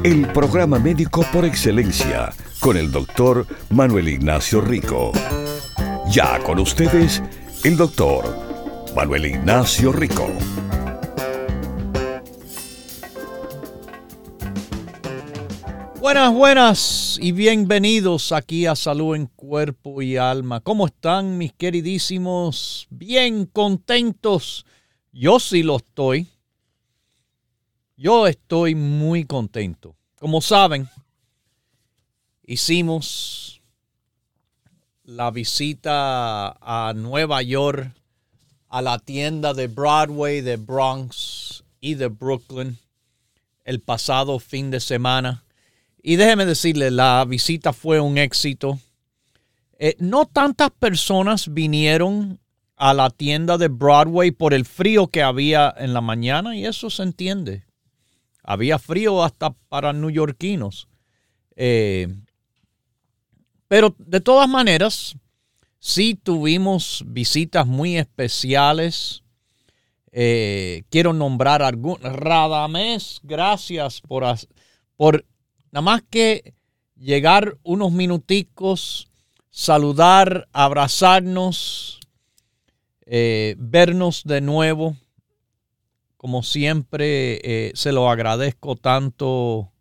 El programa médico por excelencia con el doctor Manuel Ignacio Rico. Ya con ustedes, el doctor Manuel Ignacio Rico. Buenas, buenas y bienvenidos aquí a Salud en Cuerpo y Alma. ¿Cómo están mis queridísimos? Bien contentos. Yo sí lo estoy. Yo estoy muy contento. Como saben, hicimos la visita a Nueva York, a la tienda de Broadway, de Bronx y de Brooklyn el pasado fin de semana. Y déjeme decirle, la visita fue un éxito. Eh, no tantas personas vinieron a la tienda de Broadway por el frío que había en la mañana y eso se entiende. Había frío hasta para neoyorquinos. Eh, pero de todas maneras, sí tuvimos visitas muy especiales. Eh, quiero nombrar algún Radamés, gracias por, por nada más que llegar unos minuticos, saludar, abrazarnos, eh, vernos de nuevo. Como siempre, eh, se lo agradezco tanto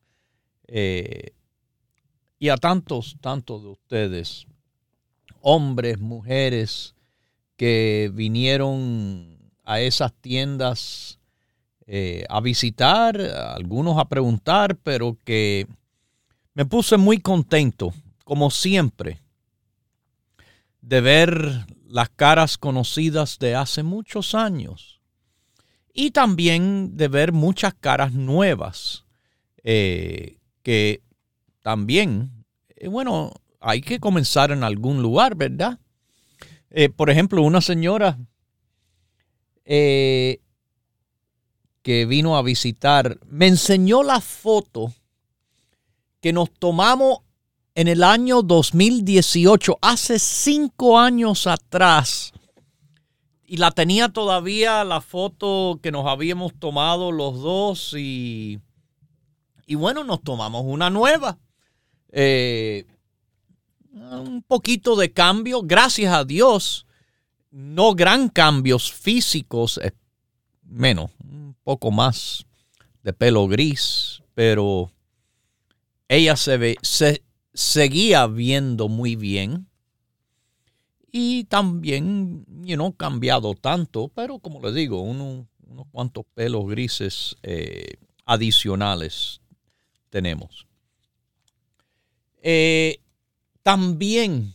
y a tantos, tantos de ustedes, hombres, mujeres, que vinieron a esas tiendas eh, a visitar, algunos a preguntar, pero que me puse muy contento, como siempre, de ver las caras conocidas de hace muchos años y también de ver muchas caras nuevas eh, que también, eh, bueno, hay que comenzar en algún lugar, ¿verdad? Eh, por ejemplo, una señora que vino a visitar me enseñó la foto que nos tomamos en el año 2018, hace cinco años atrás. Y la tenía todavía la foto que nos habíamos tomado los dos y, y bueno, nos tomamos una nueva. Eh, un poquito de cambio, gracias a Dios, no gran cambios físicos, menos, un poco más de pelo gris, pero ella se, ve, se seguía viendo muy bien y también, you know, cambiado tanto, pero como le digo, unos cuantos pelos grises eh, adicionales tenemos. Eh, también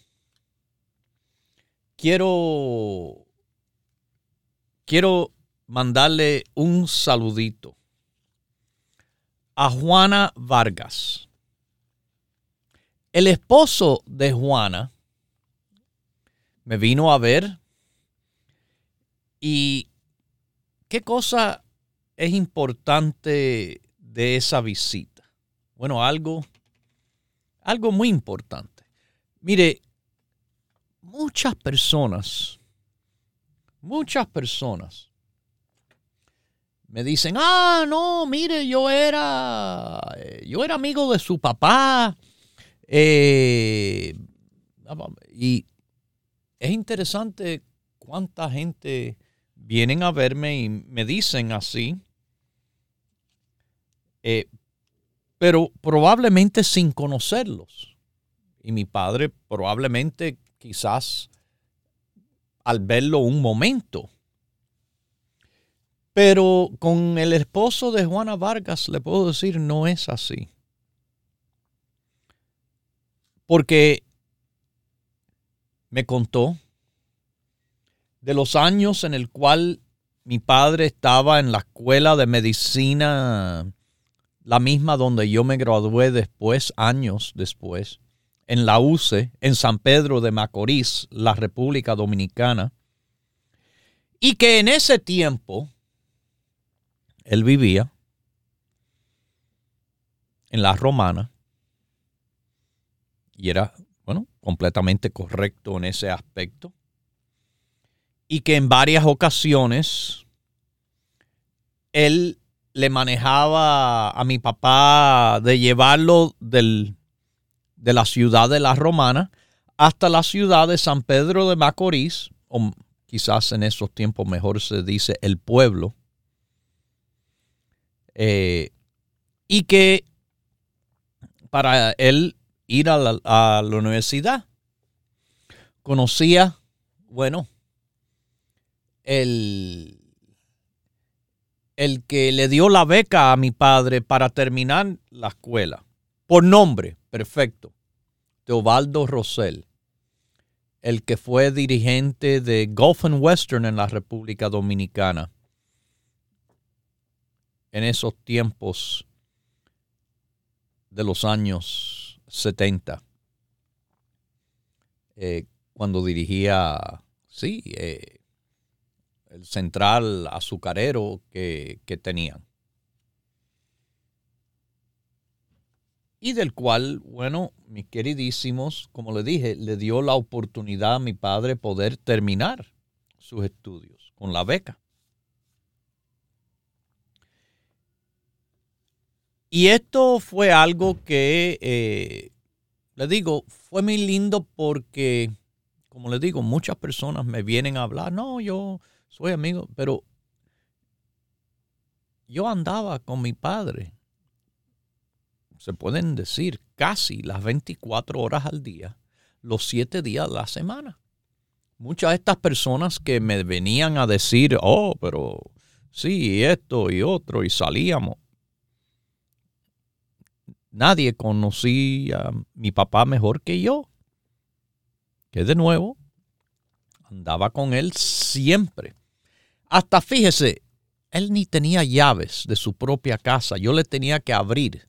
quiero, quiero mandarle un saludito a Juana Vargas. El esposo de Juana me vino a ver y qué cosa es importante de esa visita. Bueno, algo algo muy importante. Mire, muchas personas, muchas personas me dicen, ah, no, mire, yo era, eh, yo era amigo de su papá. Eh, y es interesante cuánta gente vienen a verme y me dicen así. Eh, pero probablemente sin conocerlos. Y mi padre probablemente quizás al verlo un momento. Pero con el esposo de Juana Vargas le puedo decir no es así. Porque me contó de los años en el cual mi padre estaba en la escuela de medicina la misma donde yo me gradué después, años después, en la UCE, en San Pedro de Macorís, la República Dominicana, y que en ese tiempo él vivía en la romana y era, bueno, completamente correcto en ese aspecto. Y que en varias ocasiones él le manejaba a mi papá de llevarlo del, de la ciudad de la Romana hasta la ciudad de San Pedro de Macorís, o quizás en esos tiempos mejor se dice el pueblo, eh, y que para él ir a la, universidad. Conocía, bueno, el, el que le dio la beca a mi padre para terminar la escuela, por nombre, perfecto, Teobaldo Rosell, el que fue dirigente de Gulf and Western en la República Dominicana. En esos tiempos de los años 70, eh, cuando dirigía, sí, eh, el central azucarero que, que tenían. y del cual, bueno, mis queridísimos, como le dije, le dio la oportunidad a mi padre poder terminar sus estudios con la beca. Y esto fue algo que, eh, le digo, fue muy lindo porque, como le digo, muchas personas me vienen a hablar, no, yo soy amigo, pero yo andaba con mi padre, se pueden decir, casi las 24 horas al día, los 7 días de la semana. Muchas de estas personas que me venían a decir, oh, pero sí, esto y otro, y salíamos Nadie conocía a mi papá mejor que yo. Que de nuevo, andaba con él siempre. Hasta fíjese, él ni tenía llaves de su propia casa. Yo le tenía que abrir.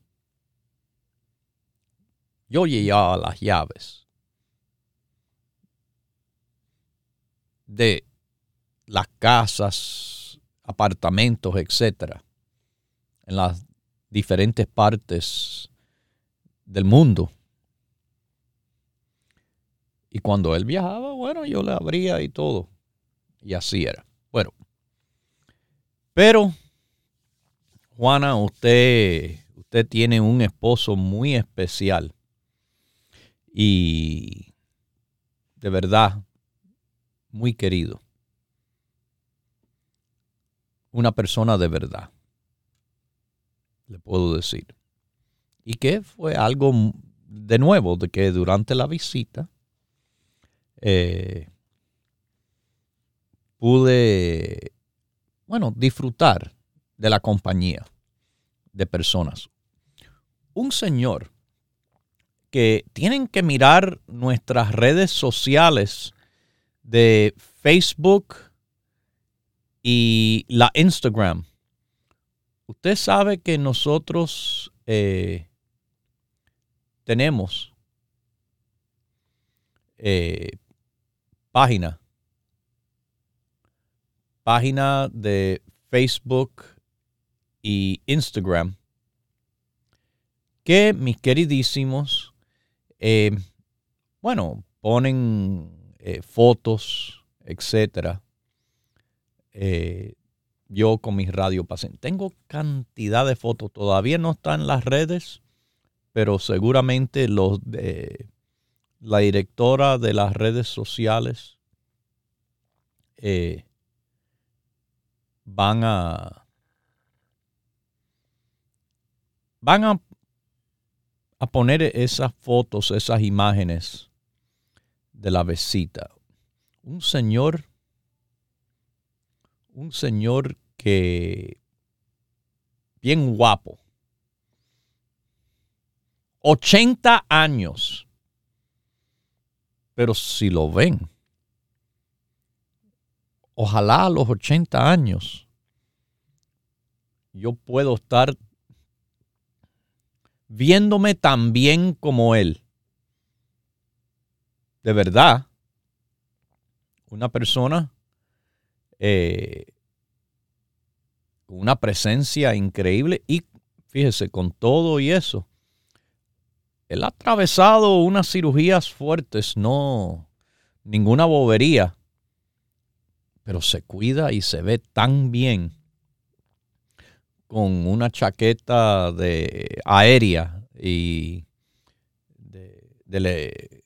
Yo llevaba las llaves de las casas, apartamentos, etcétera, en las diferentes partes del mundo. Y cuando él viajaba, bueno, yo le abría y todo. Y así era. Bueno. Pero, Juana, usted, usted tiene un esposo muy especial. Y de verdad, muy querido. Una persona de verdad. Le puedo decir y que fue algo de nuevo, de que durante la visita eh, pude, bueno, disfrutar de la compañía de personas. Un señor que tienen que mirar nuestras redes sociales de Facebook y la Instagram. Usted sabe que nosotros eh, tenemos eh, página, página de Facebook y Instagram que mis queridísimos, eh, bueno, ponen eh, fotos, etcétera. yo con mis radio Tengo cantidad de fotos. Todavía no están en las redes pero seguramente los de la directora de las redes sociales eh, van a van a, a poner esas fotos, esas imágenes de la visita. Un señor, un señor que bien guapo 80 años. Pero si lo ven, ojalá a los 80 años yo puedo estar viéndome tan bien como él. de verdad, una persona eh, una presencia increíble y fíjese, con todo y eso, él ha atravesado unas cirugías fuertes, no ninguna bobería, pero se cuida y se ve tan bien con una chaqueta de aérea y de,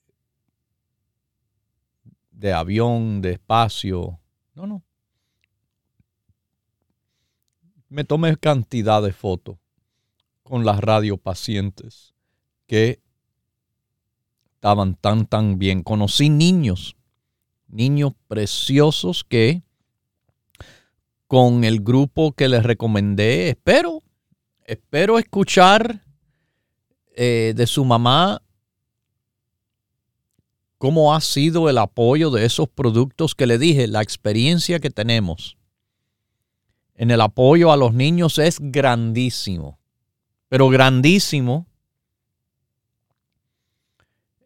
de, avión, de espacio. No, no. Me tomé cantidad de fotos con las radiopacientes que estaban tan, tan bien. Conocí niños, niños preciosos que con el grupo que les recomendé, espero, espero escuchar eh, de su mamá cómo ha sido el apoyo de esos productos que le dije, la experiencia que tenemos en el apoyo a los niños es grandísimo, pero grandísimo.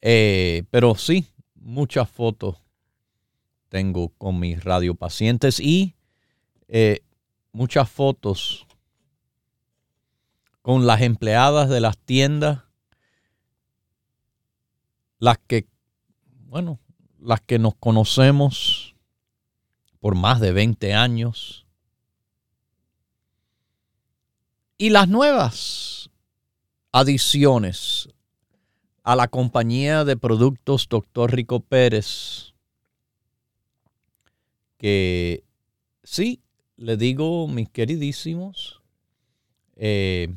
Eh, pero sí, muchas fotos tengo con mis radiopacientes y eh, muchas fotos con las empleadas de las tiendas, las que bueno, las que nos conocemos por más de 20 años. Y las nuevas adiciones a la compañía de productos Dr. Rico Pérez, que sí, le digo, mis queridísimos, eh,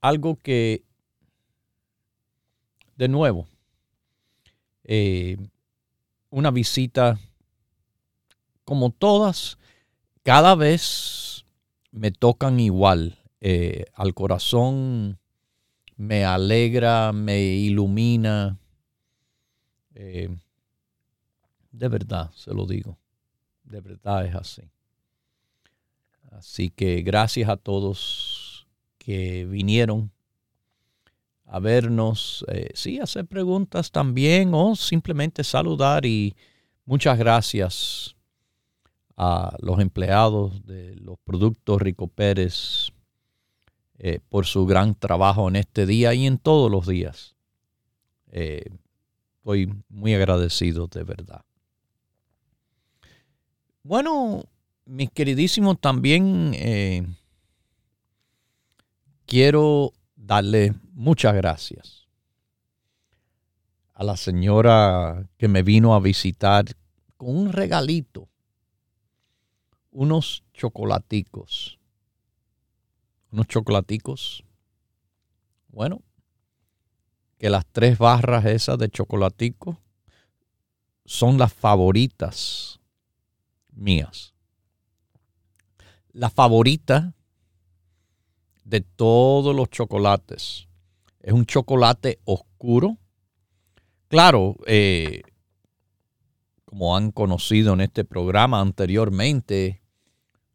algo que de nuevo, eh, una visita como todas, cada vez me tocan igual. Eh, al corazón me alegra, me ilumina. Eh, de verdad, se lo digo. De verdad es así. Así que gracias a todos que vinieron a vernos, eh, sí, hacer preguntas también o simplemente saludar y muchas gracias a los empleados de los productos Rico Pérez eh, por su gran trabajo en este día y en todos los días. Eh, estoy muy agradecido de verdad. Bueno, mis queridísimos, también quiero darle muchas gracias a la señora que me vino a visitar con un regalito, unos chocolaticos. Unos chocolaticos. Bueno, que las tres barras esas de chocolatico son las favoritas mías. La favorita de todos los chocolates. Es un chocolate oscuro. Claro, eh, como han conocido en este programa anteriormente,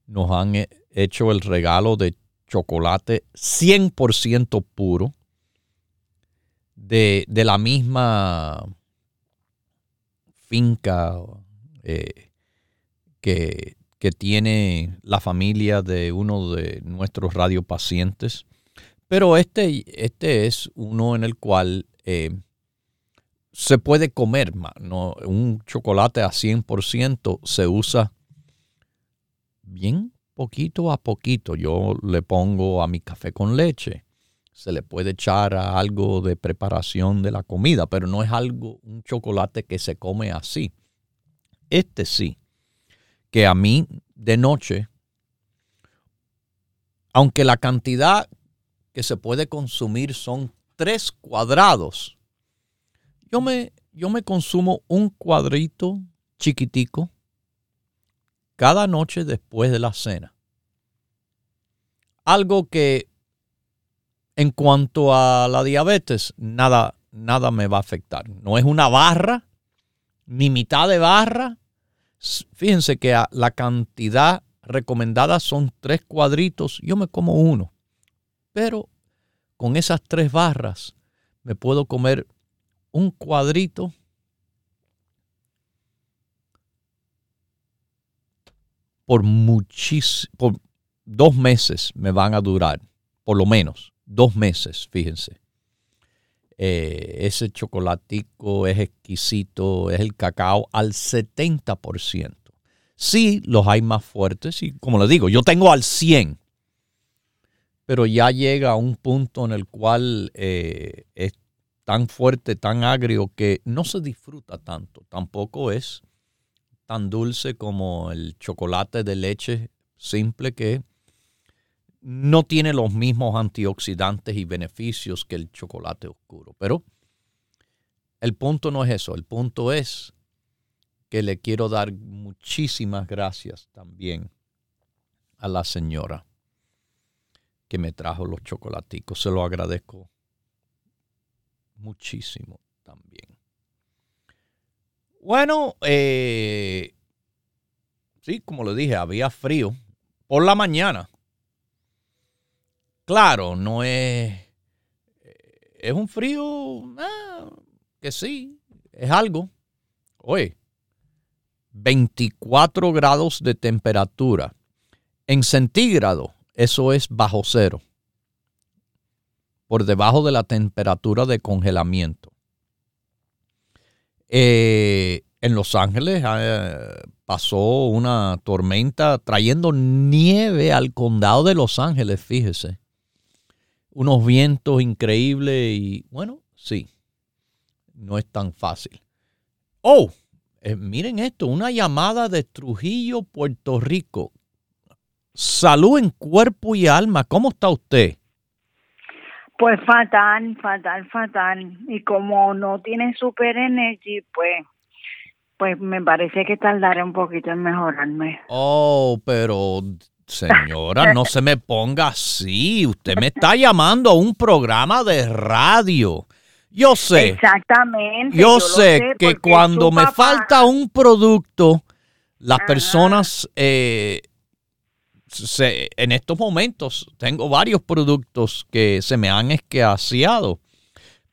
nos han hecho el regalo de chocolate 100% puro de, la misma finca eh, que que tiene la familia de uno de nuestros radiopacientes. Pero este, este es uno en el cual eh, se puede comer. ¿no? Un chocolate a 100% se usa bien poquito a poquito. Yo le pongo a mi café con leche. Se le puede echar a algo de preparación de la comida, pero no es algo, un chocolate que se come así. Este sí que a mí de noche, aunque la cantidad que se puede consumir son tres cuadrados, yo me, yo me consumo un cuadrito chiquitico cada noche después de la cena. Algo que en cuanto a la diabetes, nada, nada me va a afectar. No es una barra, ni mitad de barra, Fíjense que la cantidad recomendada son tres cuadritos, yo me como uno. Pero con esas tres barras me puedo comer un cuadrito por muchísimo, por dos meses me van a durar, por lo menos, dos meses, fíjense. Eh, ese chocolatico es exquisito, es el cacao al 70%. Sí, los hay más fuertes y como les digo, yo tengo al 100, pero ya llega a un punto en el cual eh, es tan fuerte, tan agrio que no se disfruta tanto. Tampoco es tan dulce como el chocolate de leche simple que no tiene los mismos antioxidantes y beneficios que el chocolate oscuro. Pero el punto no es eso, el punto es que le quiero dar muchísimas gracias también a la señora que me trajo los chocolaticos. Se lo agradezco muchísimo también. Bueno, eh, sí, como le dije, había frío por la mañana. Claro, no es. Es un frío ah, que sí, es algo. Oye, 24 grados de temperatura. En centígrado, eso es bajo cero. Por debajo de la temperatura de congelamiento. Eh, en Los Ángeles eh, pasó una tormenta trayendo nieve al condado de Los Ángeles, fíjese. Unos vientos increíbles y bueno, sí, no es tan fácil. Oh, eh, miren esto, una llamada de Trujillo, Puerto Rico. Salud en cuerpo y alma, ¿cómo está usted? Pues fatal, fatal, fatal. Y como no tiene super energy, pues, pues me parece que tardaré un poquito en mejorarme. Oh, pero señora, no se me ponga así. Usted me está llamando a un programa de radio. Yo sé. Exactamente. Yo, sé, que cuando me falta un producto, las personas eh, en estos momentos tengo varios productos que se me han escaseado,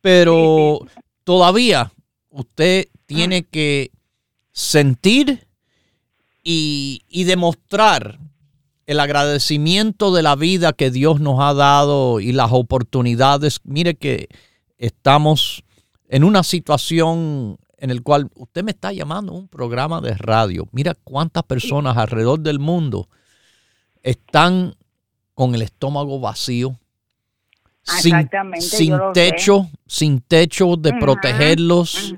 pero todavía usted tiene ah. que sentir y, y, demostrar el agradecimiento de la vida que Dios nos ha dado y las oportunidades. Mire que estamos en una situación en el cual usted me está llamando a un programa de radio. Mira cuántas personas alrededor del mundo están con el estómago vacío, sin, sin techo, sin techo de protegerlos,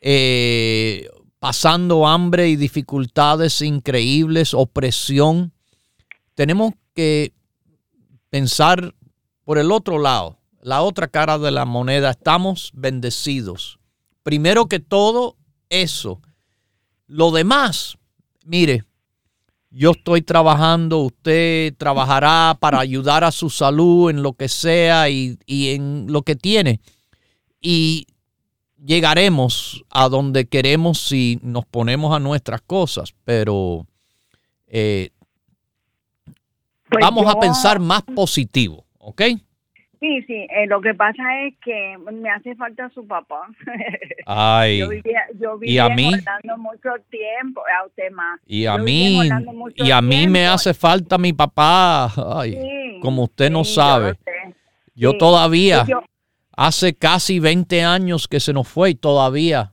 eh, pasando hambre y dificultades increíbles, opresión. Tenemos que pensar por el otro lado, la otra cara de la moneda. Estamos bendecidos. Primero que todo, eso. Lo demás, mire, yo estoy trabajando, usted trabajará para ayudar a su salud en lo que sea y, en lo que tiene. Y llegaremos a donde queremos si nos ponemos a nuestras cosas, pero eh, pues vamos a pensar más positivo, ¿ok? Sí, sí, eh, lo que pasa es que me hace falta su papá. Ay. yo vivía, yo vivía ¿Y a mí? mucho tiempo, a usted más. Y a mí, y a mí me hace falta mi papá. Ay, como usted no sabe. Yo, todavía, hace casi 20 años que se nos fue y todavía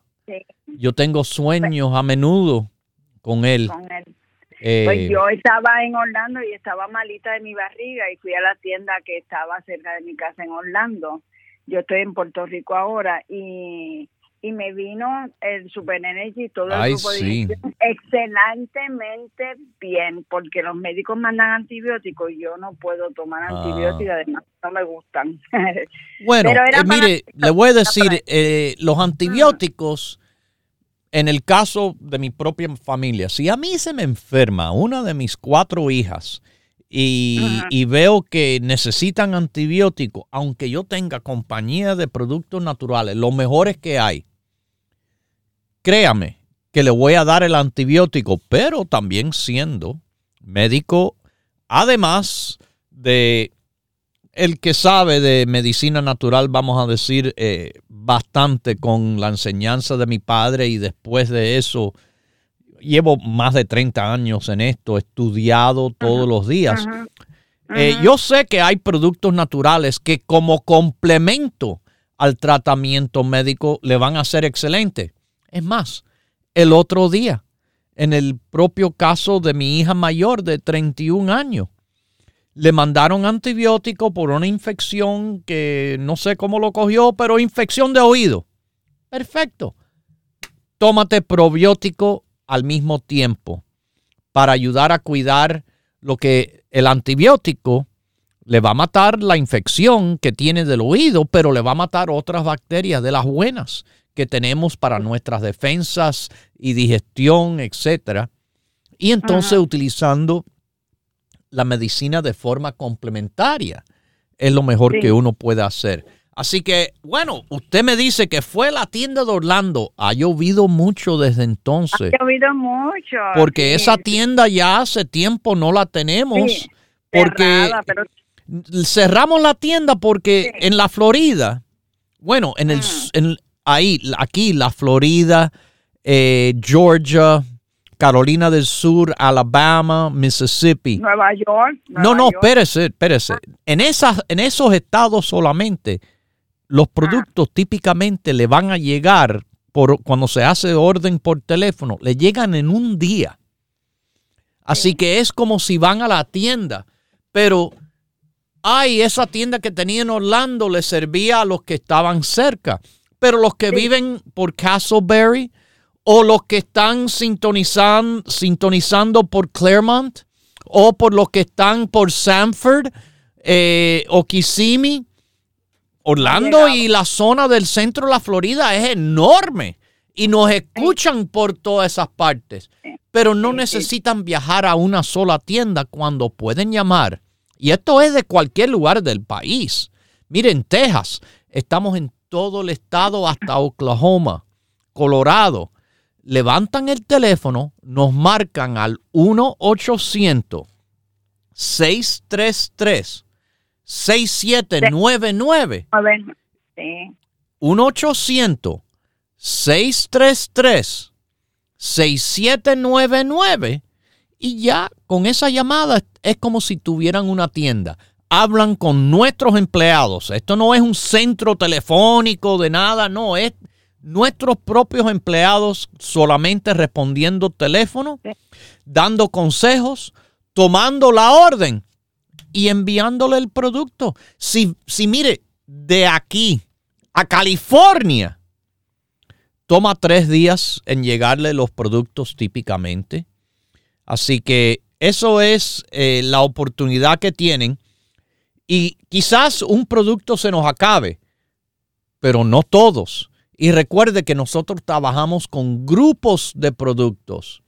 yo tengo sueños a menudo con él. Con él. Pues eh, yo estaba en Orlando y estaba malita de mi barriga y fui a la tienda que estaba cerca de mi casa en Orlando. Yo estoy en Puerto Rico ahora y, y me vino el Super Energy todo el grupo de excelentemente bien porque los médicos mandan antibióticos y yo no puedo tomar ah. antibióticos además no me gustan bueno eh, mire le voy a decir eh, los antibióticos en el caso de mi propia familia, si a mí se me enferma una de mis cuatro hijas y, veo que necesitan antibióticos, aunque yo tenga compañía de productos naturales, los mejores que hay, créame que le voy a dar el antibiótico, pero también siendo médico, además de el que sabe de medicina natural, vamos a decir, eh, bastante con la enseñanza de mi padre y después de eso, llevo más de 30 años en esto, estudiado todos los días. Eh, yo sé que hay productos naturales que como complemento al tratamiento médico le van a ser excelente. Es más, el otro día, en el propio caso de mi hija mayor de 31 años, le mandaron antibiótico por una infección que no sé cómo lo cogió, pero infección de oído. Perfecto. Tómate probiótico al mismo tiempo para ayudar a cuidar lo que el antibiótico le va a matar la infección que tiene del oído, pero le va a matar otras bacterias de las buenas que tenemos para nuestras defensas y digestión, etcétera. Y entonces utilizando la medicina de forma complementaria es lo mejor que uno puede hacer. Así que, bueno, usted me dice que fue a la tienda de Orlando. Ha llovido mucho desde entonces. Ha llovido mucho. Porque esa tienda ya hace tiempo no la tenemos. porque cerramos la tienda porque en la Florida, bueno, en el, en, ahí, aquí, la Florida, eh, Georgia, Carolina del Sur, Alabama, Mississippi. Nueva York. no, no, espérese, espérese. En, esas, en esos estados solamente, los ah. productos típicamente le van a llegar por cuando se hace orden por teléfono, le llegan en un día. Así que es como si van a la tienda, pero ay, esa tienda que tenía en Orlando le servía a los que estaban cerca, pero los que viven por Castleberry, o los que están sintonizando, sintonizando por Claremont o por los que están por Sanford eh, o Kissimmee. Orlando y la zona del centro de la Florida es enorme y nos escuchan por todas esas partes, pero no necesitan viajar a una sola tienda cuando pueden llamar. Y esto es de cualquier lugar del país. Miren, Texas, estamos en todo el estado hasta Oklahoma, Colorado, levantan el teléfono, nos marcan al 1-800-633. 6799 1-800-633 6799 y ya con esa llamada es como si tuvieran una tienda. Hablan con nuestros empleados. Esto no es un centro telefónico de nada, no, es nuestros propios empleados solamente respondiendo teléfono, dando consejos, tomando la orden y enviándole el producto. Si, si mire, de aquí a California, toma tres días en llegarle los productos típicamente. Así que eso es eh, la oportunidad que tienen. Y quizás un producto se nos acabe, pero no todos. Y recuerde que nosotros trabajamos con grupos de productos.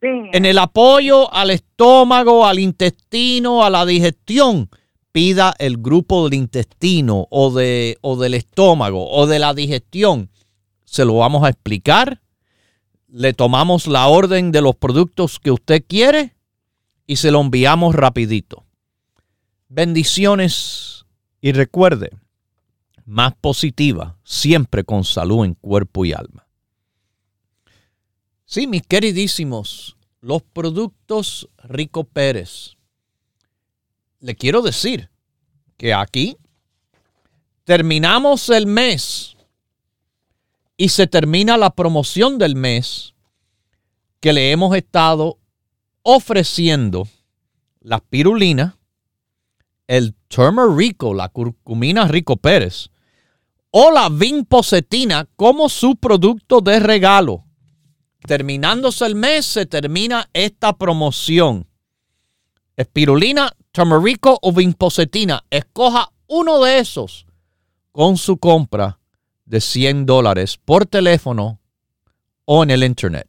En el apoyo al estómago, al intestino, a la digestión, pida el grupo del intestino o, de, o del estómago o de la digestión. Se lo vamos a explicar. Le tomamos la orden de los productos que usted quiere y se lo enviamos rapidito. Bendiciones y recuerde, más positiva, siempre con salud en cuerpo y alma. Sí, mis queridísimos, los productos Rico Pérez. Le quiero decir que aquí terminamos el mes y se termina la promoción del mes que le hemos estado ofreciendo la pirulina, el turmerico, la curcumina Rico Pérez, o la vinpocetina como su producto de regalo. Terminándose el mes, se termina esta promoción. Espirulina, turmerico o vinpocetina. Escoja uno de esos con su compra de 100 dólares por teléfono o en el internet.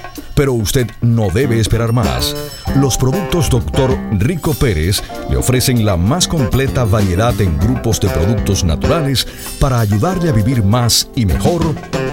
pero usted no debe esperar más. Los productos Dr. Rico Pérez le ofrecen la más completa variedad en grupos de productos naturales para ayudarle a vivir más y mejor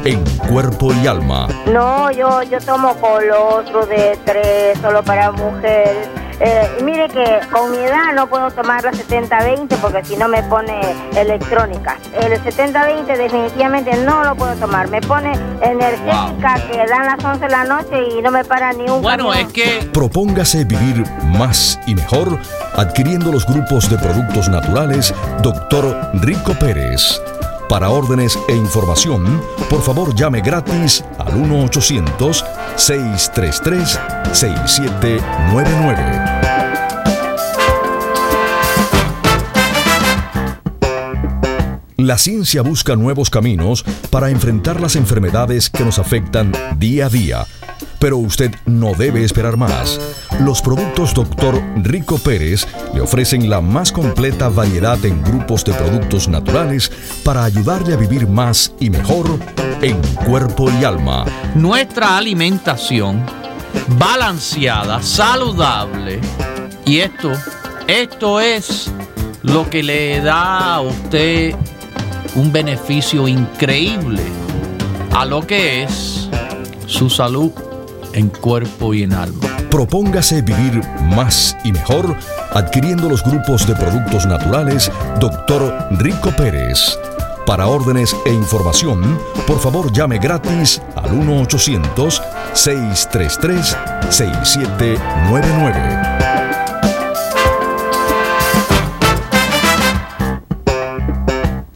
en cuerpo y alma. No, yo, yo tomo colostro de tres solo para mujeres eh, mire que con mi edad no puedo tomar la 70-20 porque si no me pone electrónica. El 70-20 definitivamente no lo puedo tomar. Me pone energética que dan las 11 de la noche y no me para ni un Bueno, es que... Propóngase vivir más y mejor adquiriendo los grupos de productos naturales Dr. Rico Pérez. Para órdenes e información, por favor llame gratis al 1-800-633-6799. La ciencia busca nuevos caminos para enfrentar las enfermedades que nos afectan día a día pero usted no debe esperar más. Los productos Dr. Rico Pérez le ofrecen la más completa variedad en grupos de productos naturales para ayudarle a vivir más y mejor en cuerpo y alma. Nuestra alimentación balanceada, saludable y esto, esto es lo que le da a usted un beneficio increíble a lo que es su salud en cuerpo y en alma. Propóngase vivir más y mejor adquiriendo los grupos de productos naturales Dr. Rico Pérez. Para órdenes e información, por favor llame gratis al 1-800-633-6799.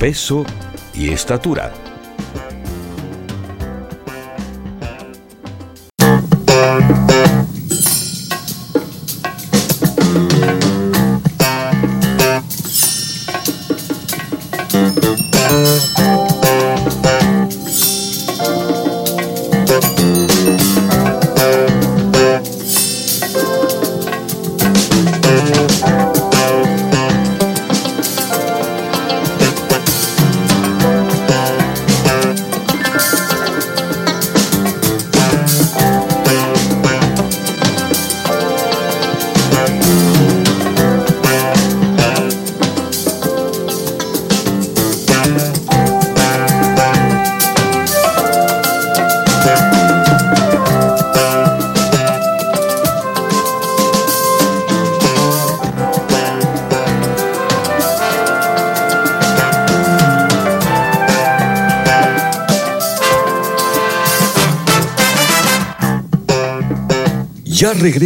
peso y estatura.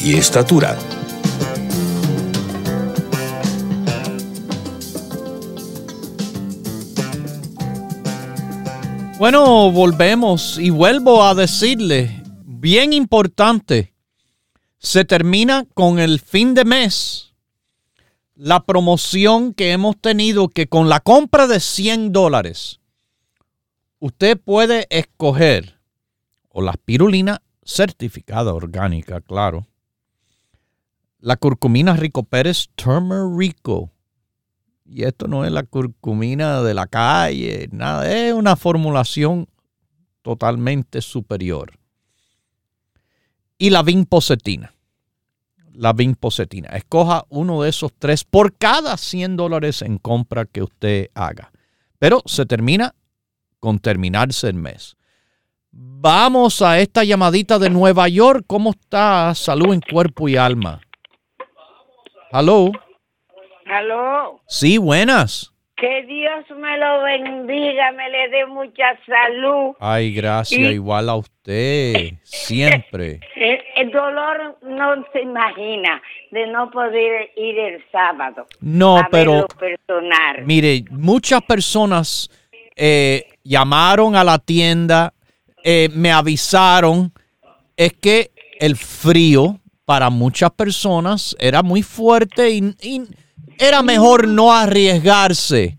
y estatura. Bueno, volvemos y vuelvo a decirle, bien importante, se termina con el fin de mes la promoción que hemos tenido que con la compra de 100 dólares, usted puede escoger o la espirulina certificada orgánica, claro, la curcumina Rico Pérez Turmerico y esto no es la curcumina de la calle, nada, es una formulación totalmente superior. Y la vinpocetina. La vinpocetina. Escoja uno de esos tres por cada 100 dólares en compra que usted haga. Pero se termina con terminarse el mes. Vamos a esta llamadita de Nueva York. ¿Cómo está? Salud en cuerpo y alma. Hello. Aló. Sí, buenas. Que Dios me lo bendiga, me le dé mucha salud. Ay, gracias, Y- igual a usted, siempre. El, el dolor no se imagina de no poder ir el sábado. No, a pero personal. mire, muchas personas eh, llamaron a la tienda, eh, me avisaron, es que el frío para muchas personas era muy fuerte y, y era mejor no arriesgarse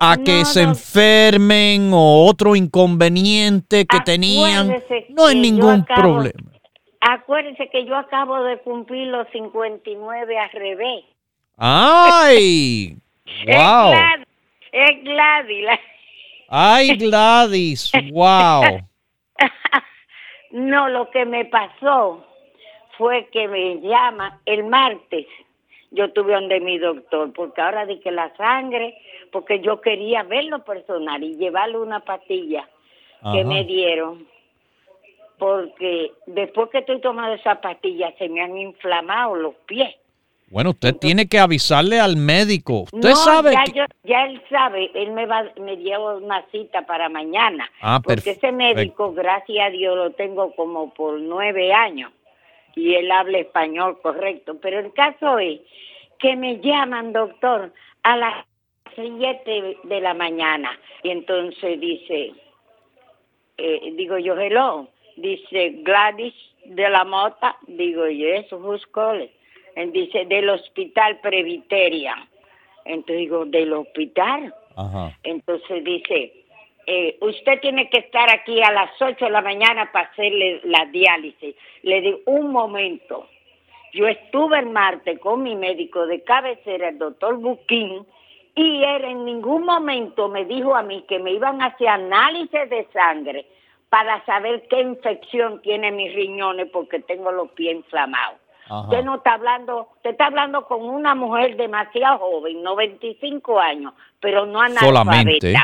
a que No, se enfermen o otro inconveniente que tenían. No yo ningún acabo- problema. Acuérdese que yo acabo de cumplir los 59 al revés. ¡Ay! Es ¡Wow! Es Gladys, la- ¡Ay, Gladys! ¡Wow! No, lo que me pasó fue que me llama el martes. Yo estuve donde mi doctor, porque ahora di que la sangre, porque yo quería verlo personal y llevarle una pastilla que me dieron. Porque después que estoy tomando esa pastilla se me han inflamado los pies. Bueno, usted tiene que avisarle al médico. Usted no, sabe ya, que... yo- ya él sabe, él me va, me lleva una cita para mañana. Ah, porque ese médico, gracias a Dios, lo tengo como por nueve años y él habla español correcto. Pero el caso es que me llaman, doctor, a las siete de la mañana y entonces dice, eh, digo yo, hello, dice Gladys de la Mota, digo, yes, who's calling? Él dice, del hospital Presbyterian. Entonces digo, ¿del hospital? Ajá. Entonces dice, eh, usted tiene que estar aquí a las 8 de la mañana para hacerle la diálisis. Le digo, un momento. Yo estuve el martes con mi médico de cabecera, el doctor Buquín, y él en ningún momento me dijo a mí que me iban a hacer análisis de sangre para saber qué infección tiene mis riñones porque tengo los pies inflamados. Ajá. Usted no está hablando, usted está hablando con una mujer demasiado joven, 95 años, pero no analfabeta. Solamente.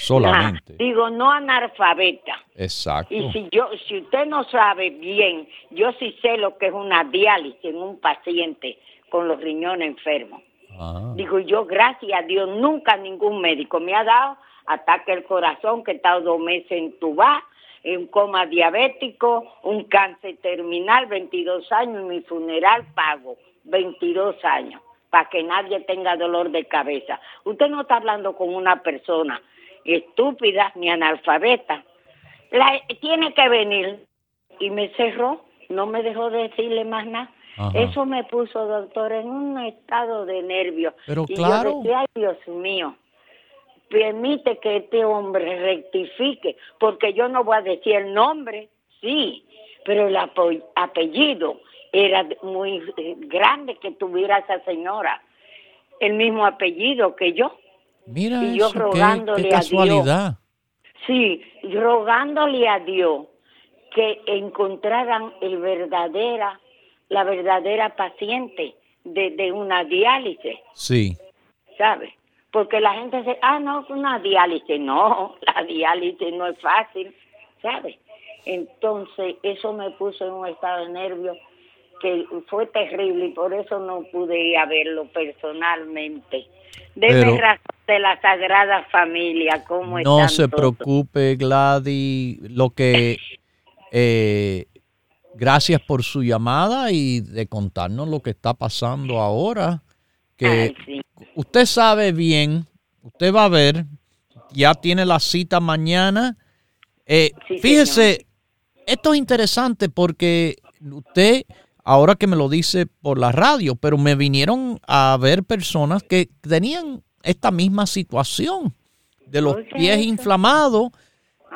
Solamente. Ajá. Digo, no analfabeta. Exacto. Y si yo, si usted no sabe bien, yo sí sé lo que es una diálisis en un paciente con los riñones enfermos. Ah. Digo yo, gracias a Dios, nunca ningún médico me ha dado ataque al corazón, que he estado dos meses en tuba, un coma diabético, un cáncer terminal, 22 años, y mi funeral pago 22 años, para que nadie tenga dolor de cabeza. Usted no está hablando con una persona estúpida ni analfabeta. La, tiene que venir. Y me cerró, no me dejó decirle más nada. Ajá. Eso me puso, doctor, en un estado de nervio. Pero y claro. yo decía, ay, Dios mío, permite que este hombre rectifique, porque yo no voy a decir el nombre, sí, pero el apellido era muy eh, grande que tuviera esa señora, el mismo apellido que yo. Mira y yo eso, qué- rogándole qué, a Dios. casualidad. Sí, rogándole a Dios que encontraran el verdadera, la verdadera paciente de, de una diálisis, Sí. ¿sabe? porque la gente dice, ah, no, una diálisis. No, la diálisis no es fácil, ¿sabes? Entonces, eso me puso en un estado de nervio que fue terrible y por eso no pude ir a verlo personalmente. Debe razón de la Sagrada Familia, ¿cómo No se preocupe, Gladys, lo que... Eh, gracias por su llamada y de contarnos lo que está pasando ahora. Que usted sabe bien, usted va a ver, ya tiene la cita mañana. Eh, fíjese, esto es interesante porque usted, ahora que me lo dice por la radio, pero me vinieron a ver personas que tenían esta misma situación de los pies inflamados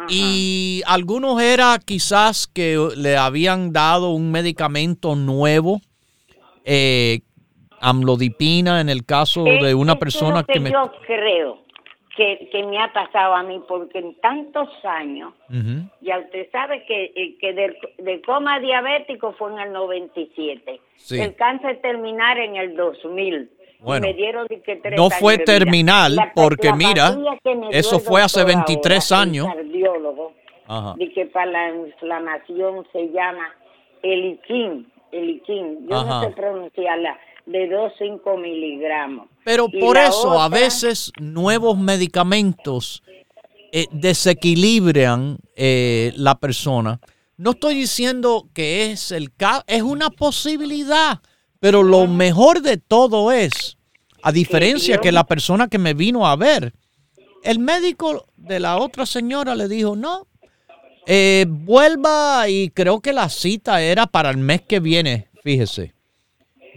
y algunos era quizás que le habían dado un medicamento nuevo, eh, amlodipina en el caso de una persona que, me... Yo creo que, me ha pasado a mí, porque en tantos años, ya usted sabe que, eh, que de, coma diabético fue en el 97, el cáncer terminar en el 2000. Bueno, no fue terminal porque mira, eso fue hace 23 años. Ajá. De que para la inflamación se llama eliquín, eliquín, yo no sé pronunciarla, de 2,5 miligramos. Pero por eso a veces nuevos medicamentos eh, desequilibran eh, la persona. No estoy diciendo que es el caso, es una posibilidad, pero lo mejor de todo es, a diferencia que la persona que me vino a ver, el médico de la otra señora le dijo, no, eh, vuelva y creo que la cita era para el mes que viene, fíjese.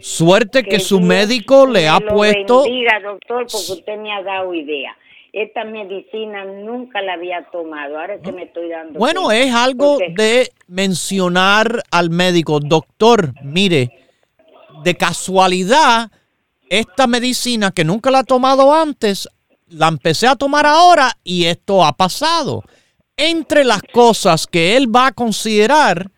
Suerte que, su médico le ha puesto. Bendiga, doctor, porque usted me ha dado idea. Esta medicina nunca la había tomado. Ahora que me estoy dando. Bueno, es algo de mencionar al médico, doctor, mire, de casualidad, esta medicina que nunca la ha tomado antes, la empecé a tomar ahora y esto ha pasado. Entre las cosas que él va a considerar,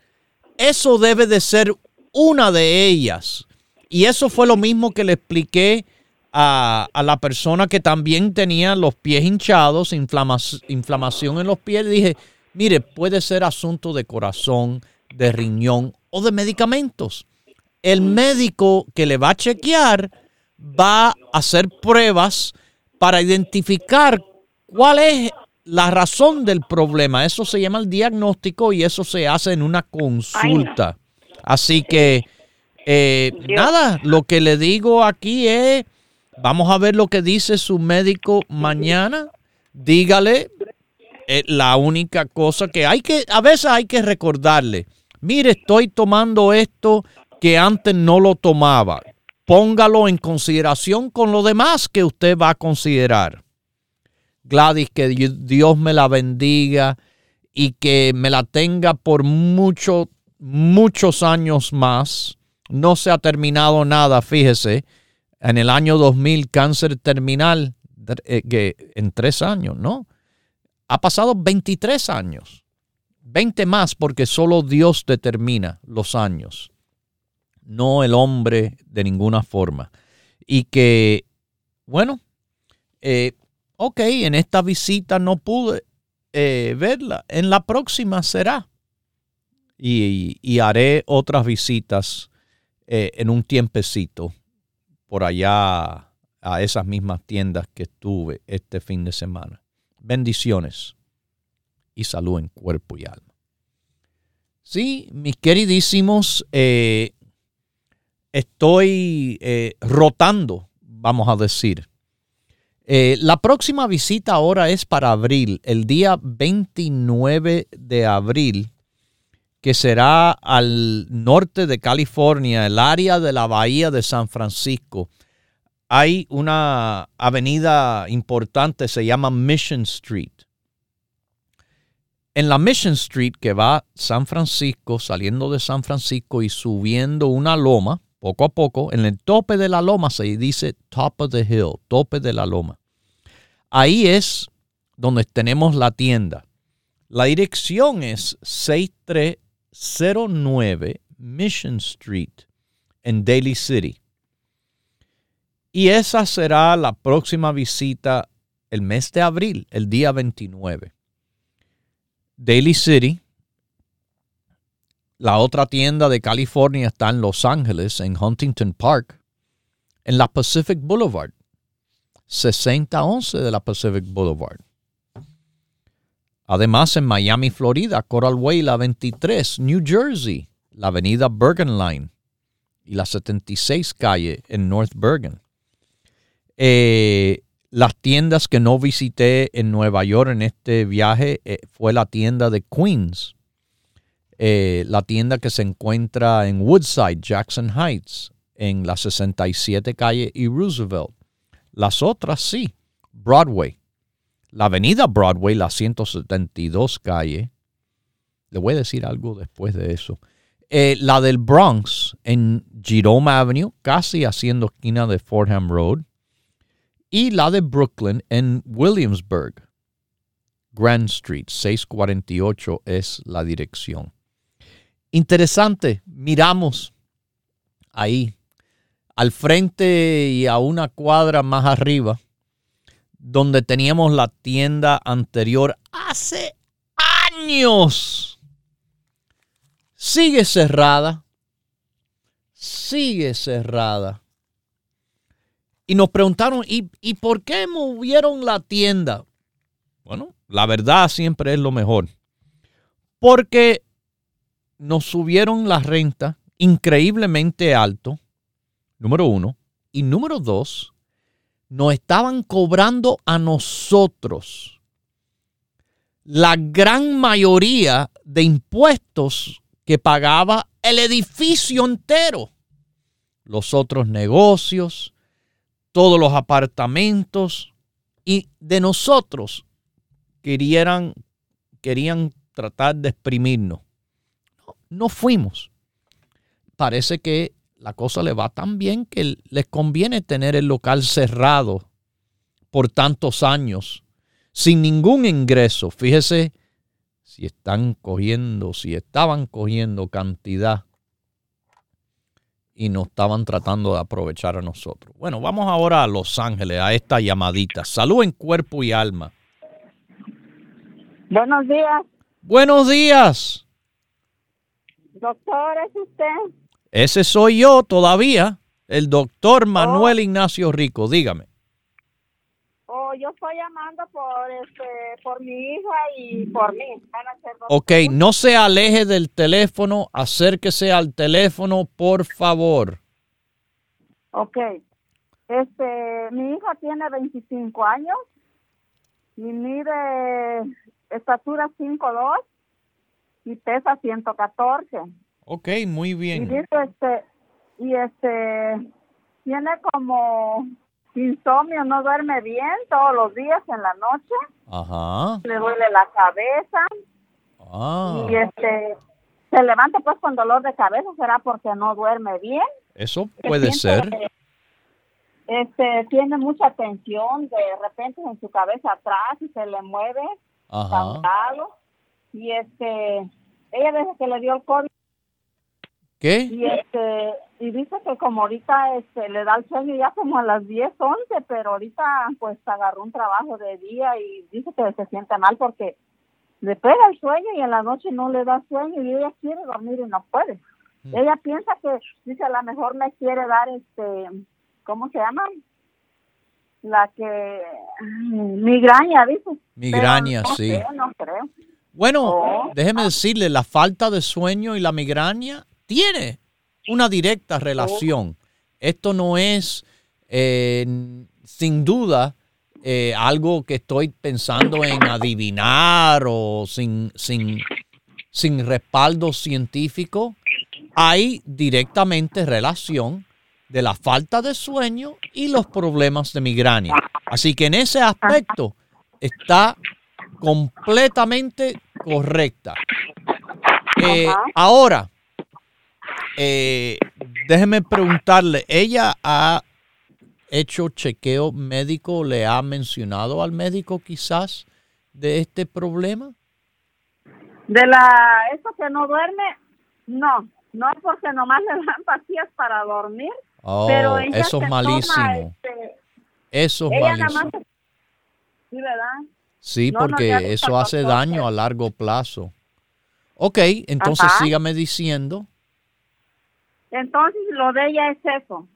eso debe de ser una de ellas. Y eso fue lo mismo que le expliqué a, la persona que también tenía los pies hinchados, inflamación en los pies. Dije, mire, puede ser asunto de corazón, de riñón o de medicamentos. El médico que le va a chequear va a hacer pruebas para identificar cuál es la razón del problema. Eso se llama el diagnóstico y eso se hace en una consulta. Así que eh, nada, lo que le digo aquí es, vamos a ver lo que dice su médico mañana. Dígale eh, la única cosa que hay que, a veces hay que recordarle, mire, estoy tomando esto que antes no lo tomaba. Póngalo en consideración con lo demás que usted va a considerar. Gladys, que Dios me la bendiga y que me la tenga por muchos, muchos años más no se ha terminado nada, fíjese, en el año 2000 cáncer terminal eh, en tres años, ¿no? Ha pasado 23 años, 20 más porque solo Dios determina los años, no el hombre de ninguna forma. Y que, bueno, eh, ok, en esta visita no pude eh, verla, en la próxima será. y haré otras visitas eh, en un tiempecito por allá a esas mismas tiendas que estuve este fin de semana. Bendiciones y salud en cuerpo y alma. Sí, mis queridísimos, eh, estoy eh, rotando, vamos a decir. la próxima visita ahora es para abril, el día 29 de abril que será al norte de California, el área de la bahía de San Francisco. Hay una avenida importante, se llama Mission Street. En la Mission Street que va San Francisco, saliendo de San Francisco y subiendo una loma, poco a poco, en el tope de la loma se dice top of the hill, tope de la loma. Ahí es donde tenemos la tienda. La dirección es 63 09 Mission Street en Daly City. Y esa será la próxima visita el mes de abril, el día 29. Daily City, la otra tienda de California está en Los Ángeles, en Huntington Park, en la Pacific Boulevard, 6011 de la Pacific Boulevard. Además, en Miami, Florida, Coral Way, la 23, New Jersey, la avenida Bergen Line y la 76 calle en North Bergen. Eh, las tiendas que no visité en Nueva York en este viaje eh, fue la tienda de Queens, eh, la tienda que se encuentra en Woodside, Jackson Heights, en la 67 calle y Roosevelt. Las otras sí, Broadway, la avenida Broadway, la 172 calle. Le voy a decir algo después de eso. Eh, la del Bronx, en Jerome Avenue, casi haciendo esquina de Fordham Road. Y la de Brooklyn en Williamsburg. Grand Street, 648 es la dirección. Interesante, miramos ahí, al frente y a una cuadra más arriba, donde teníamos la tienda anterior hace años. Sigue cerrada, sigue cerrada. Y nos preguntaron, ¿y, ¿y por qué movieron la tienda? Bueno, la verdad siempre es lo mejor. Porque nos subieron la renta increíblemente alto, número uno. Y número dos, nos estaban cobrando a nosotros la gran mayoría de impuestos que pagaba el edificio entero. Los otros negocios, todos los apartamentos y de nosotros querían, querían tratar de exprimirnos no fuimos. Parece que la cosa le va tan bien que les conviene tener el local cerrado por tantos años, sin ningún ingreso. Fíjese si están cogiendo, si estaban cogiendo cantidad y no estaban tratando de aprovechar a nosotros. Bueno, vamos ahora a Los Ángeles, a esta llamadita. Salud en cuerpo y alma. Buenos días. Buenos días. Doctor, ¿es usted? Ese soy yo todavía, el doctor Manuel oh. Ignacio Rico. Dígame. Oh, yo estoy llamando por, este, por mi hija y por mí. ok, no se aleje del teléfono, acérquese al teléfono, por favor. Ok. Este, mi hija tiene 25 años y mide estatura 5'2 y pesa 114. Ok, muy bien. Y este, y este, tiene como insomnio, no duerme bien todos los días en la noche. Ajá. Le duele la cabeza. Ah. Y este, se levanta pues con dolor de cabeza, será porque no duerme bien. Eso puede ser. este, tiene mucha tensión, de repente en su cabeza atrás y se le mueve. Ajá y este ella desde que le dio el COVID ¿Qué? Y este y dice que como ahorita este le da el sueño ya como a las 10, 11, pero ahorita pues agarró un trabajo de día y dice que se siente mal porque le pega el sueño y en la noche no le da sueño y ella quiere dormir y no puede. Mm. Ella piensa que dice a lo mejor me quiere dar este ¿cómo se llama? La que migraña, dice. Migraña, sí. no creo. Bueno, oh. déjeme decirle, la falta de sueño y la migraña tiene una directa relación. Esto no es, eh, sin duda, eh, algo que estoy pensando en adivinar o sin, sin, sin respaldo científico. Hay directamente relación de la falta de sueño y los problemas de migraña. Así que en ese aspecto está completamente correcta. Eh, ahora, eh, déjeme preguntarle, ¿ella ha hecho chequeo médico? ¿Le ha mencionado al médico quizás de este problema? De la, eso que no duerme, no, no porque nomás le dan pastillas para dormir Oh, Pero ella eso es toma, malísimo. este, Eso es malísimo. Sí, ¿verdad? Sí, No, porque eso hace daño a largo plazo. Ok, entonces Ajá. sígame diciendo. Entonces, lo de ella es eso.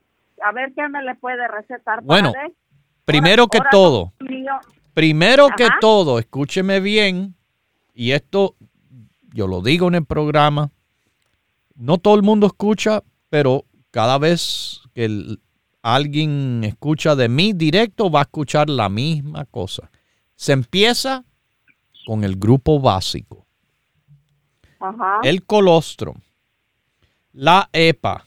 A ver qué me le puede recetar. Bueno. Primero Ahora- que ahora todo, primero que todo, escúcheme bien, y esto yo lo digo en el programa, no todo el mundo escucha, pero cada vez que el- alguien escucha de mí directo va a escuchar la misma cosa. Se empieza con el grupo básico. Ajá. el colostrum, la EPA,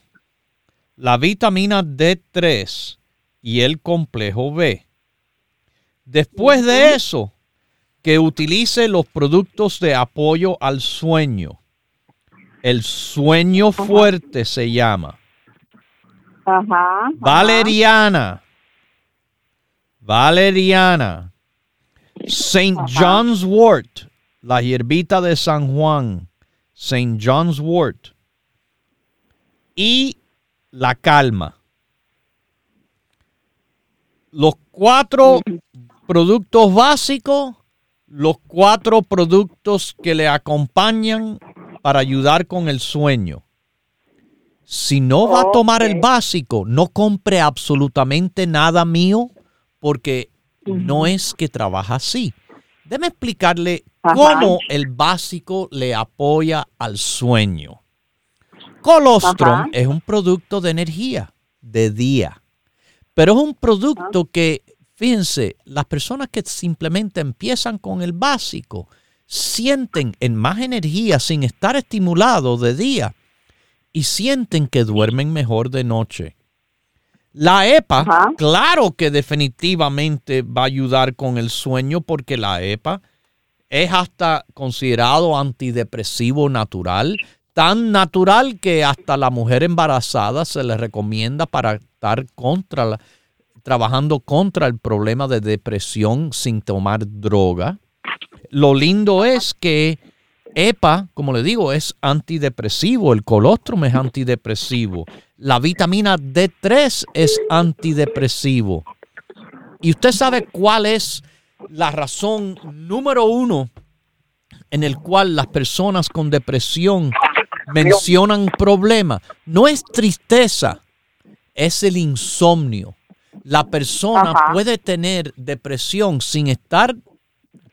la vitamina D3 y el complejo B. Después de eso, que utilice los productos de apoyo al sueño. El sueño fuerte se llama. Ajá. ajá. Valeriana. Valeriana. St. John's Wort. La hierbita de San Juan. St. John's Wort. Y la calma. Los cuatro productos básicos, los cuatro productos que le acompañan para ayudar con el sueño. Si no va a tomar el básico, no compre absolutamente nada mío porque no es que trabaja así. Déme explicarle cómo el básico le apoya al sueño. Colostrum Ajá. es un producto de energía de día, pero es un producto que, fíjense, las personas que simplemente empiezan con el básico sienten en más energía sin estar estimulados de día y sienten que duermen mejor de noche. La EPA, Ajá. claro que definitivamente va a ayudar con el sueño porque la EPA es hasta considerado antidepresivo natural, tan natural que hasta la mujer embarazada se le recomienda para estar contra la- trabajando contra el problema de depresión sin tomar droga. Lo lindo es que EPA, como le digo, es antidepresivo, el colostrum es antidepresivo, la vitamina D3 es antidepresivo. Y usted sabe cuál es la razón número uno en el cual las personas con depresión mencionan problemas. No es tristeza, es el insomnio. La persona Ajá. puede tener depresión sin estar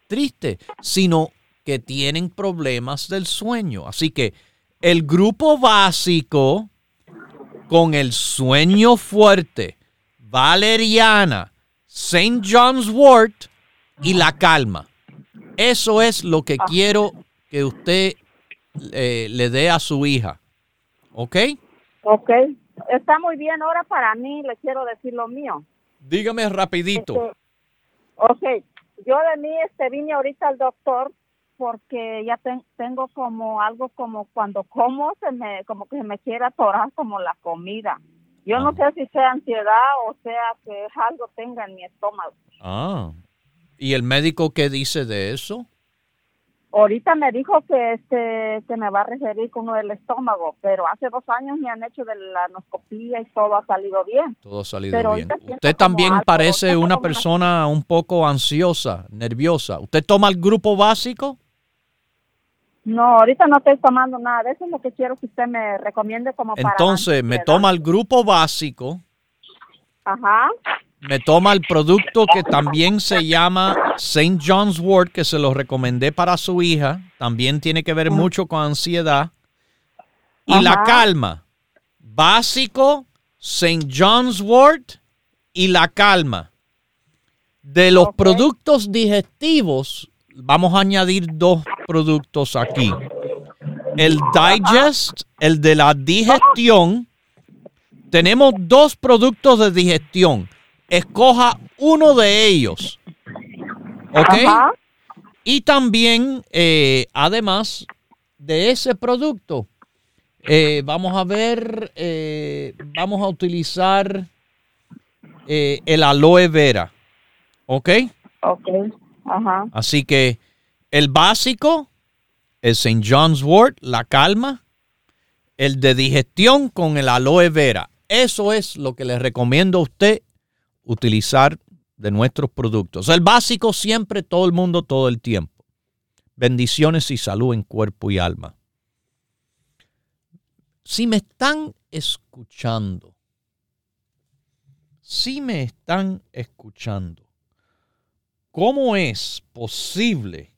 triste, sino que tienen problemas del sueño. Así que el grupo básico con el sueño fuerte, valeriana, St. John's Wort y la calma. Eso es lo que quiero que usted eh, le dé a su hija. ¿Ok? Ok. Está muy bien. Ahora para mí le quiero decir lo mío. Dígame rapidito. Este, ok. Yo de mí este, vine ahorita al doctor porque ya ten- tengo como algo como cuando como se me como que se me quiere atorar como la comida. Yo no sé si sea ansiedad o sea que algo tenga en mi estómago. Ah. ¿Y el médico qué dice de eso? Ahorita me dijo que este que me va a referir con uno del estómago, pero hace dos años me han hecho de la anoscopía y todo ha salido bien. Todo ha salido Pero bien. Usted también algo, parece una persona un poco ansiosa, nerviosa. ¿Usted toma el grupo básico? No, ahorita no estoy tomando nada de eso, es lo que quiero que usted me recomiende como para... Entonces, me toma el grupo básico, Ajá, me toma el producto que también se llama St. John's Wort, que se lo recomendé para su hija. También tiene que ver mucho con ansiedad. Y la calma. Básico, St. John's Wort y la calma. De los productos digestivos, vamos a añadir dos productos aquí. El Digest, el de la digestión. Tenemos dos productos de digestión. Escoja uno de ellos. ¿Ok? ajá, Y también, eh, además de ese producto, eh, vamos a ver, eh, vamos a utilizar el aloe vera. ¿Ok? ok, ajá, Así que el básico, el St. John's Wort, la calma, el de digestión con el aloe vera. Eso es lo que les recomiendo a usted utilizar de nuestros productos. El básico siempre, todo el mundo, todo el tiempo. Bendiciones y salud en cuerpo y alma. Si me están escuchando, si me están escuchando, ¿cómo es posible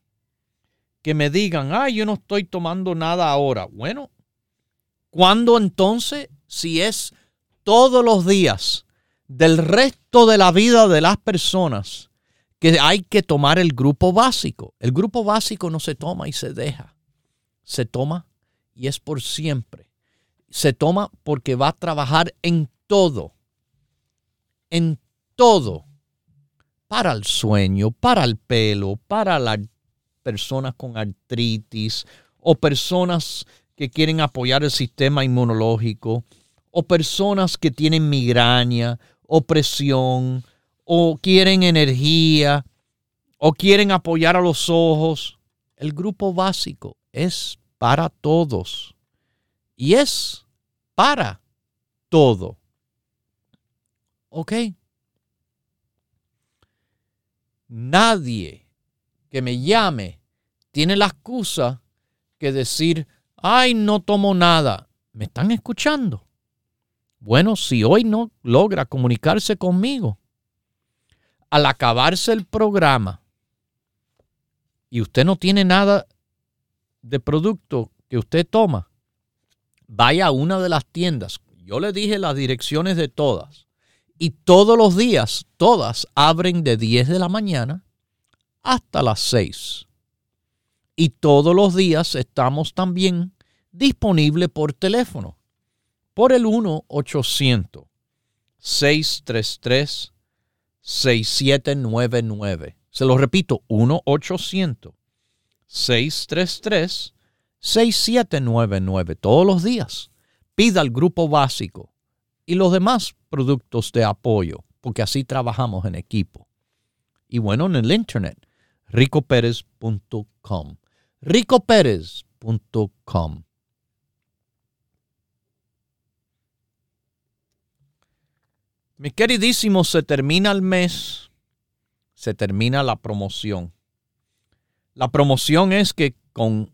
que me digan, ay, yo no estoy tomando nada ahora? Bueno, ¿cuándo entonces? Si es todos los días del resto de la vida de las personas que hay que tomar el grupo básico. El grupo básico no se toma y se deja. Se toma y es por siempre. Se toma porque va a trabajar en todo. En todo. Para el sueño, para el pelo, para las personas con artritis o personas que quieren apoyar el sistema inmunológico o personas que tienen migraña o presión o quieren energía o quieren apoyar a los ojos. El grupo básico es para todos y es para todo. ¿Ok? Nadie que me llame tiene la excusa que decir, ay, no tomo nada. ¿Me están escuchando? Bueno, si hoy no logra comunicarse conmigo, al acabarse el programa y usted no tiene nada de producto que usted toma, vaya a una de las tiendas. Yo le dije las direcciones de todas. Y todos los días, todas abren de 10 de la mañana hasta las 6. Y todos los días estamos también disponibles por teléfono por el 1-800-633-6799. Se lo repito, 1-800-633-6799 todos los días. Pida el grupo básico y los demás productos de apoyo, porque así trabajamos en equipo. Y bueno, en el internet, ricoperez.com. ricoperez.com. Mi queridísimo, se termina el mes, se termina la promoción. La promoción es que con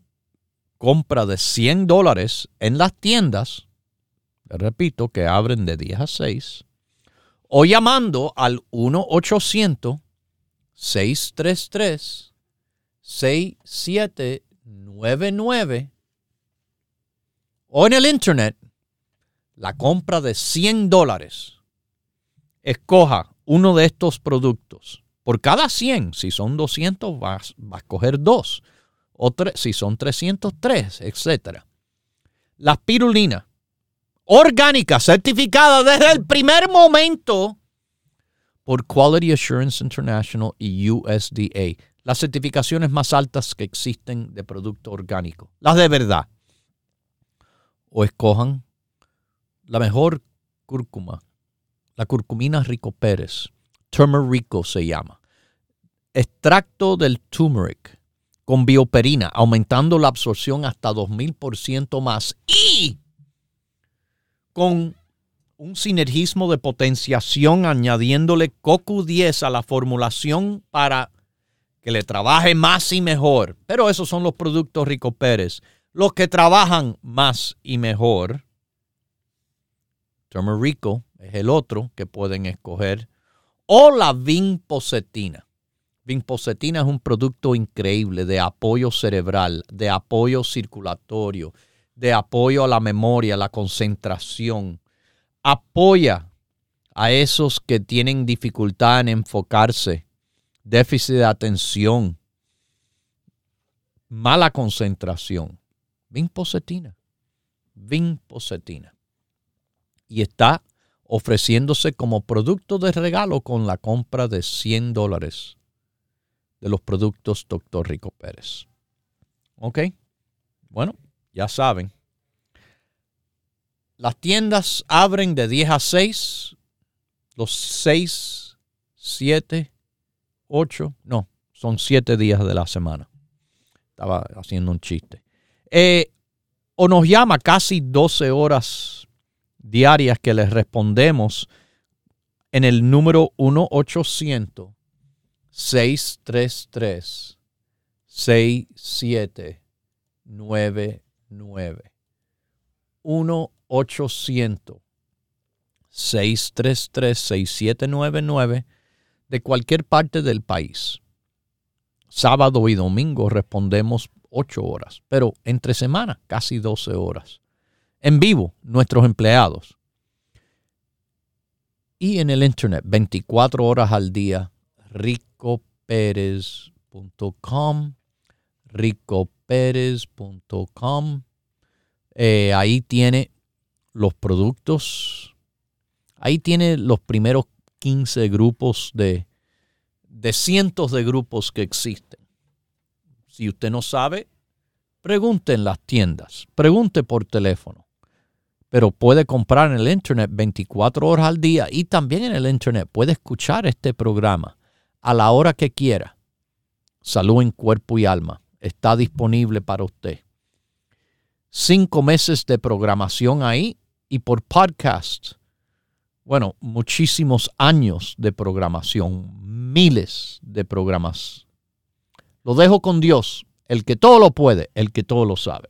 compra de 100 dólares en las tiendas, repito, que abren de 10 a 6, o llamando al 1-800-633-6799 o en el internet, la compra de 100 dólares escoja uno de estos productos. Por cada 100, si son 200, vas, a escoger dos. O si son 303, etc. La spirulina, orgánica, certificada desde el primer momento por Quality Assurance International y USDA. Las certificaciones más altas que existen de producto orgánico. Las de verdad. O escojan la mejor cúrcuma la curcumina Rico Pérez. Turmerico se llama. Extracto del turmeric con bioperina, aumentando la absorción hasta 2000% más. Y con un sinergismo de potenciación añadiéndole CoQ10 a la formulación para que le trabaje más y mejor. Pero esos son los productos Rico Pérez. Los que trabajan más y mejor. Turmerico es el otro que pueden escoger. O la vinpocetina. Vinpocetina es un producto increíble de apoyo cerebral, de apoyo circulatorio, de apoyo a la memoria, la concentración. Apoya a esos que tienen dificultad en enfocarse, déficit de atención, mala concentración. Vinpocetina. Vinpocetina. Y está ofreciéndose como producto de regalo con la compra de 100 dólares de los productos Dr. Rico Pérez. ¿Ok? Bueno, ya saben. Las tiendas abren de 10 a 6, los 6, 7, 8, no, son 7 días de la semana. Estaba haciendo un chiste. Eh, o nos llama casi 12 horas diarias que les respondemos en el número 1-800-633. 6799 1-800-633-6799 de cualquier parte del país. Sábado y domingo respondemos 8 horas, pero entre semana casi 12 horas. En vivo, nuestros empleados. Y en el internet, 24 horas al día, ricoperez.com, ricoperez.com. Eh, ahí tiene los productos. Ahí tiene los primeros 15 grupos de, de cientos de grupos que existen. Si usted no sabe, pregunte en las tiendas, pregunte por teléfono. Pero puede comprar en el internet 24 horas al día y también en el internet puede escuchar este programa a la hora que quiera. Salud en cuerpo y alma está disponible para usted. Cinco meses de programación ahí y por podcast. Bueno, muchísimos años de programación, miles de programas. Lo dejo con Dios, el que todo lo puede, el que todo lo sabe.